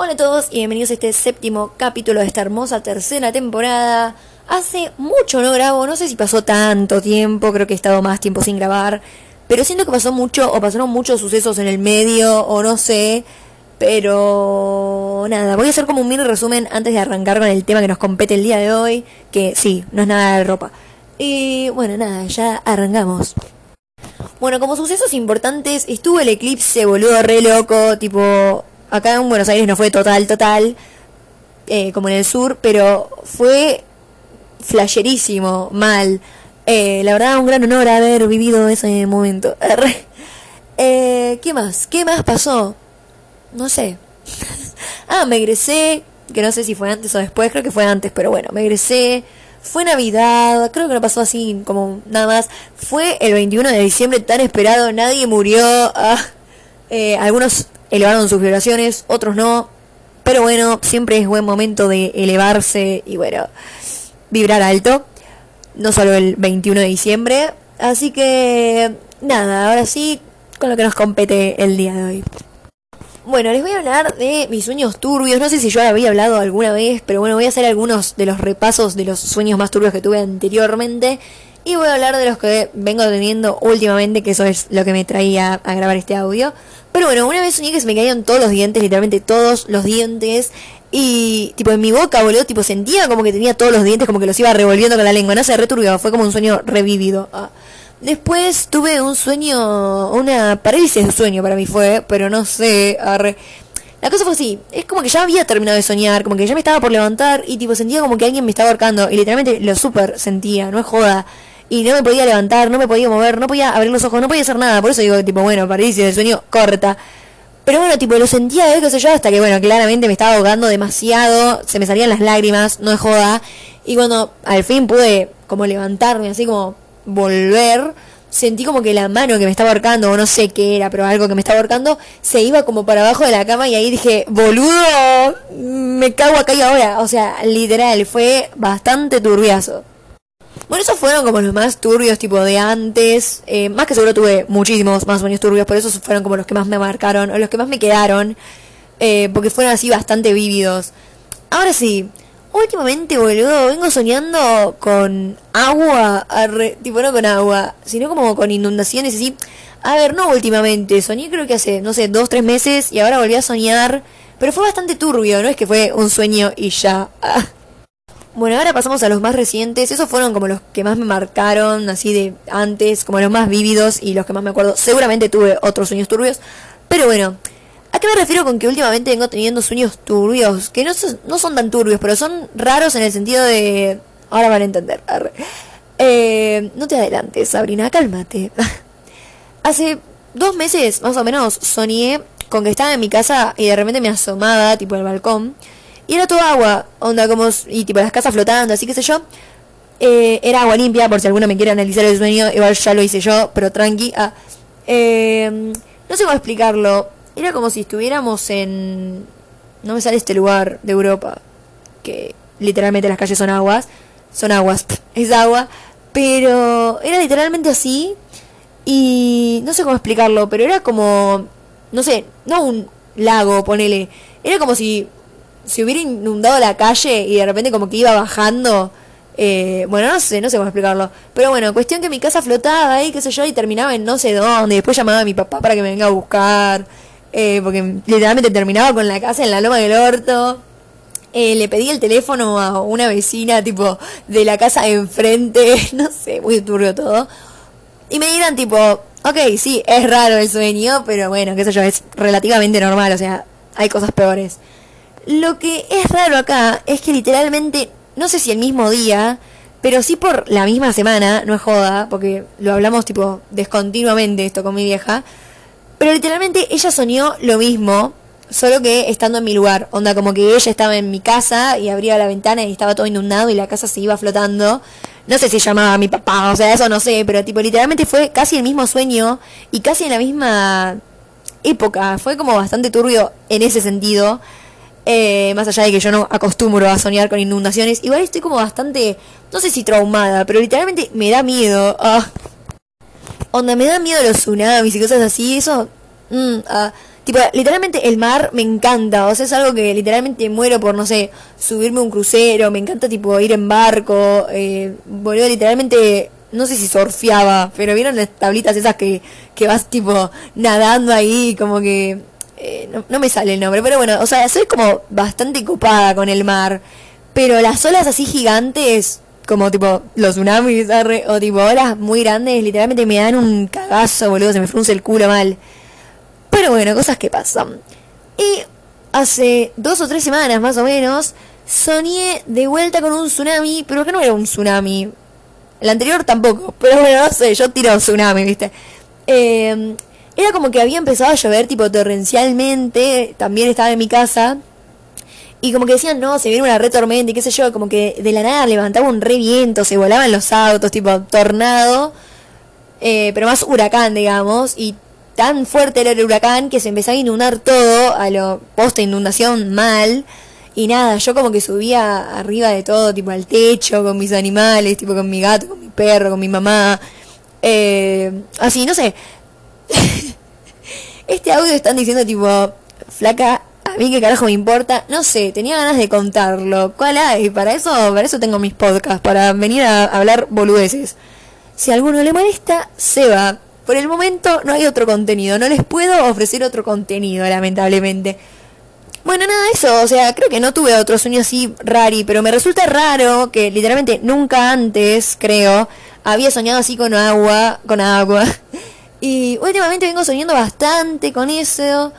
Hola a todos y bienvenidos a este séptimo capítulo de esta hermosa tercera temporada. Hace mucho no grabo, no sé si pasó tanto tiempo, creo que he estado más tiempo sin grabar, pero siento que pasó mucho o pasaron muchos sucesos en el medio o no sé, pero nada, voy a hacer como un mini resumen antes de arrancar con el tema que nos compete el día de hoy, que sí, no es nada de ropa. Y bueno, nada, ya arrancamos. Bueno, como sucesos importantes, estuvo el eclipse, boludo, re loco, tipo, acá en Buenos Aires no fue total, total, eh, como en el sur, pero fue flasherísimo, mal. Eh, la verdad, un gran honor haber vivido ese momento. eh, ¿Qué más? ¿Qué más pasó? No sé. ah, me egresé, que no sé si fue antes o después, creo que fue antes, pero bueno, me egresé. Fue Navidad, creo que no pasó así como nada más. Fue el 21 de diciembre tan esperado, nadie murió. Ah, eh, algunos elevaron sus vibraciones, otros no. Pero bueno, siempre es buen momento de elevarse y bueno, vibrar alto. No solo el 21 de diciembre. Así que nada, ahora sí, con lo que nos compete el día de hoy. Bueno, les voy a hablar de mis sueños turbios. No sé si yo había hablado alguna vez, pero bueno, voy a hacer algunos de los repasos de los sueños más turbios que tuve anteriormente. Y voy a hablar de los que vengo teniendo últimamente, que eso es lo que me traía a grabar este audio. Pero bueno, una vez soñé que se me caían todos los dientes, literalmente todos los dientes. Y tipo en mi boca, boludo, tipo sentía como que tenía todos los dientes, como que los iba revolviendo con la lengua. No sé, returbio, fue como un sueño revivido. Ah. Después tuve un sueño, una parálisis de sueño para mí fue, pero no sé, arre. La cosa fue así, es como que ya había terminado de soñar, como que ya me estaba por levantar y tipo sentía como que alguien me estaba ahorcando y literalmente lo super sentía, no es joda. Y no me podía levantar, no me podía mover, no podía abrir los ojos, no podía hacer nada, por eso digo tipo, bueno, parálisis de sueño corta. Pero bueno, tipo, lo sentía, ¿eh? qué sé yo, hasta que bueno, claramente me estaba ahogando demasiado, se me salían las lágrimas, no es joda. Y cuando al fin pude como levantarme, así como volver, sentí como que la mano que me estaba ahorcando, o no sé qué era, pero algo que me estaba ahorcando, se iba como para abajo de la cama y ahí dije, boludo, me cago acá y ahora. O sea, literal, fue bastante turbiazo. Bueno, esos fueron como los más turbios, tipo de antes. Eh, más que seguro tuve muchísimos más sueños turbios, pero esos fueron como los que más me marcaron, o los que más me quedaron, eh, porque fueron así bastante vívidos. Ahora sí, Últimamente, boludo, vengo soñando con agua, tipo no con agua, sino como con inundaciones así. A ver, no últimamente, soñé creo que hace, no sé, dos, tres meses y ahora volví a soñar, pero fue bastante turbio, no es que fue un sueño y ya. Bueno, ahora pasamos a los más recientes, esos fueron como los que más me marcaron, así de antes, como los más vívidos y los que más me acuerdo. Seguramente tuve otros sueños turbios, pero bueno, ¿A qué me refiero con que últimamente vengo teniendo sueños turbios? Que no son, no son tan turbios, pero son raros en el sentido de... Ahora van a entender. Eh, no te adelantes, Sabrina, cálmate. Hace dos meses, más o menos, soñé con que estaba en mi casa y de repente me asomaba, tipo, al balcón. Y era todo agua, onda como... Y tipo, las casas flotando, así que sé yo. Eh, era agua limpia, por si alguno me quiere analizar el sueño. Igual ya lo hice yo, pero tranqui. Ah, eh, no sé cómo explicarlo era como si estuviéramos en... No me sale este lugar de Europa, que literalmente las calles son aguas. Son aguas, es agua. Pero era literalmente así. Y no sé cómo explicarlo, pero era como... No sé, no un lago, ponele. Era como si se hubiera inundado la calle y de repente como que iba bajando. Eh, bueno, no sé, no sé cómo explicarlo. Pero bueno, cuestión que mi casa flotaba ahí, qué sé yo, y terminaba en no sé dónde. Después llamaba a mi papá para que me venga a buscar. Eh, porque literalmente terminaba con la casa en la loma del orto. Eh, le pedí el teléfono a una vecina, tipo, de la casa de enfrente, no sé, muy turbio todo. Y me dirán, tipo, ok, sí, es raro el sueño, pero bueno, qué sé yo, es relativamente normal, o sea, hay cosas peores. Lo que es raro acá es que literalmente, no sé si el mismo día, pero sí por la misma semana, no es joda, porque lo hablamos tipo descontinuamente esto con mi vieja, pero literalmente ella soñó lo mismo, solo que estando en mi lugar. Onda, como que ella estaba en mi casa y abría la ventana y estaba todo inundado y la casa se iba flotando. No sé si llamaba a mi papá, o sea, eso no sé, pero tipo, literalmente fue casi el mismo sueño y casi en la misma época. Fue como bastante turbio en ese sentido. Eh, más allá de que yo no acostumbro a soñar con inundaciones, igual estoy como bastante, no sé si traumada, pero literalmente me da miedo. Ah, Onda, me da miedo los tsunamis y cosas así, eso... Mm, ah, Tipo, literalmente el mar me encanta, o sea, es algo que literalmente muero por, no sé, subirme un crucero, me encanta tipo ir en barco, eh, boludo, literalmente, no sé si surfeaba, pero vieron las tablitas esas que, que vas tipo nadando ahí, como que, eh, no, me sale el nombre, pero bueno, o sea, soy como bastante copada con el mar, pero las olas así gigantes, como tipo los tsunamis, o tipo olas muy grandes, literalmente me dan un cagazo, boludo, se me frunce el culo mal. Pero bueno, cosas que pasan. Y hace dos o tres semanas más o menos, soñé de vuelta con un tsunami, pero que no era un tsunami. El anterior tampoco, pero bueno, no sé, yo tiro tsunami, ¿viste? Eh, era como que había empezado a llover tipo torrencialmente, también estaba en mi casa. Y como que decían, no, se viene una re tormenta y qué sé yo, como que de la nada levantaba un re viento, se volaban los autos, tipo tornado, eh, pero más huracán, digamos, y tan fuerte era el huracán que se empezaba a inundar todo, a lo post inundación mal. Y nada, yo como que subía arriba de todo, tipo al techo, con mis animales, tipo con mi gato, con mi perro, con mi mamá. Eh, así, no sé. Este audio están diciendo tipo, flaca, a mí qué carajo me importa. No sé, tenía ganas de contarlo. ¿Cuál hay? Para eso, para eso tengo mis podcasts, para venir a hablar boludeces. Si a alguno le molesta, se va. Por el momento no hay otro contenido, no les puedo ofrecer otro contenido, lamentablemente. Bueno, nada eso, o sea, creo que no tuve otro sueño así rari, pero me resulta raro que literalmente nunca antes, creo, había soñado así con agua, con agua. Y últimamente vengo soñando bastante con eso.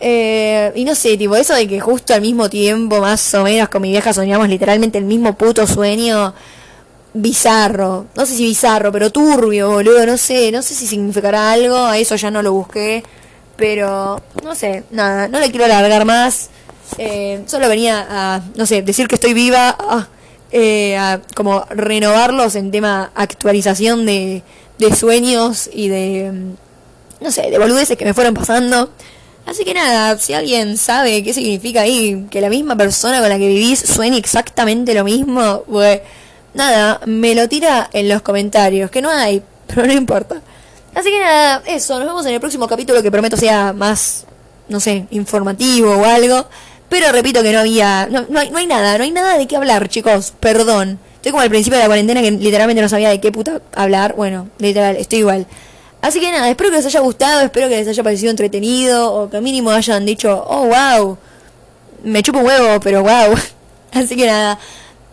Eh, y no sé, tipo, eso de que justo al mismo tiempo, más o menos, con mi vieja soñamos literalmente el mismo puto sueño bizarro. No sé si bizarro, pero turbio, boludo. No sé, no sé si significará algo. A eso ya no lo busqué. Pero, no sé, nada, no le quiero alargar más. Eh, solo venía a, no sé, decir que estoy viva. Ah, eh, a como renovarlos en tema actualización de, de sueños y de, mm, no sé, de boludeces que me fueron pasando. Así que nada, si alguien sabe qué significa ahí, que la misma persona con la que vivís sueñe exactamente lo mismo, pues nada, me lo tira en los comentarios, que no hay, pero no importa. Así que nada, eso, nos vemos en el próximo capítulo que prometo sea más, no sé, informativo o algo. Pero repito que no había, no, no, hay, no hay nada, no hay nada de qué hablar, chicos, perdón. Estoy como al principio de la cuarentena que literalmente no sabía de qué puta hablar. Bueno, literal, estoy igual. Así que nada, espero que les haya gustado, espero que les haya parecido entretenido o que mínimo hayan dicho, oh wow, me chupo un huevo, pero wow. Así que nada,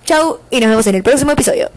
chau y nos vemos en el próximo episodio.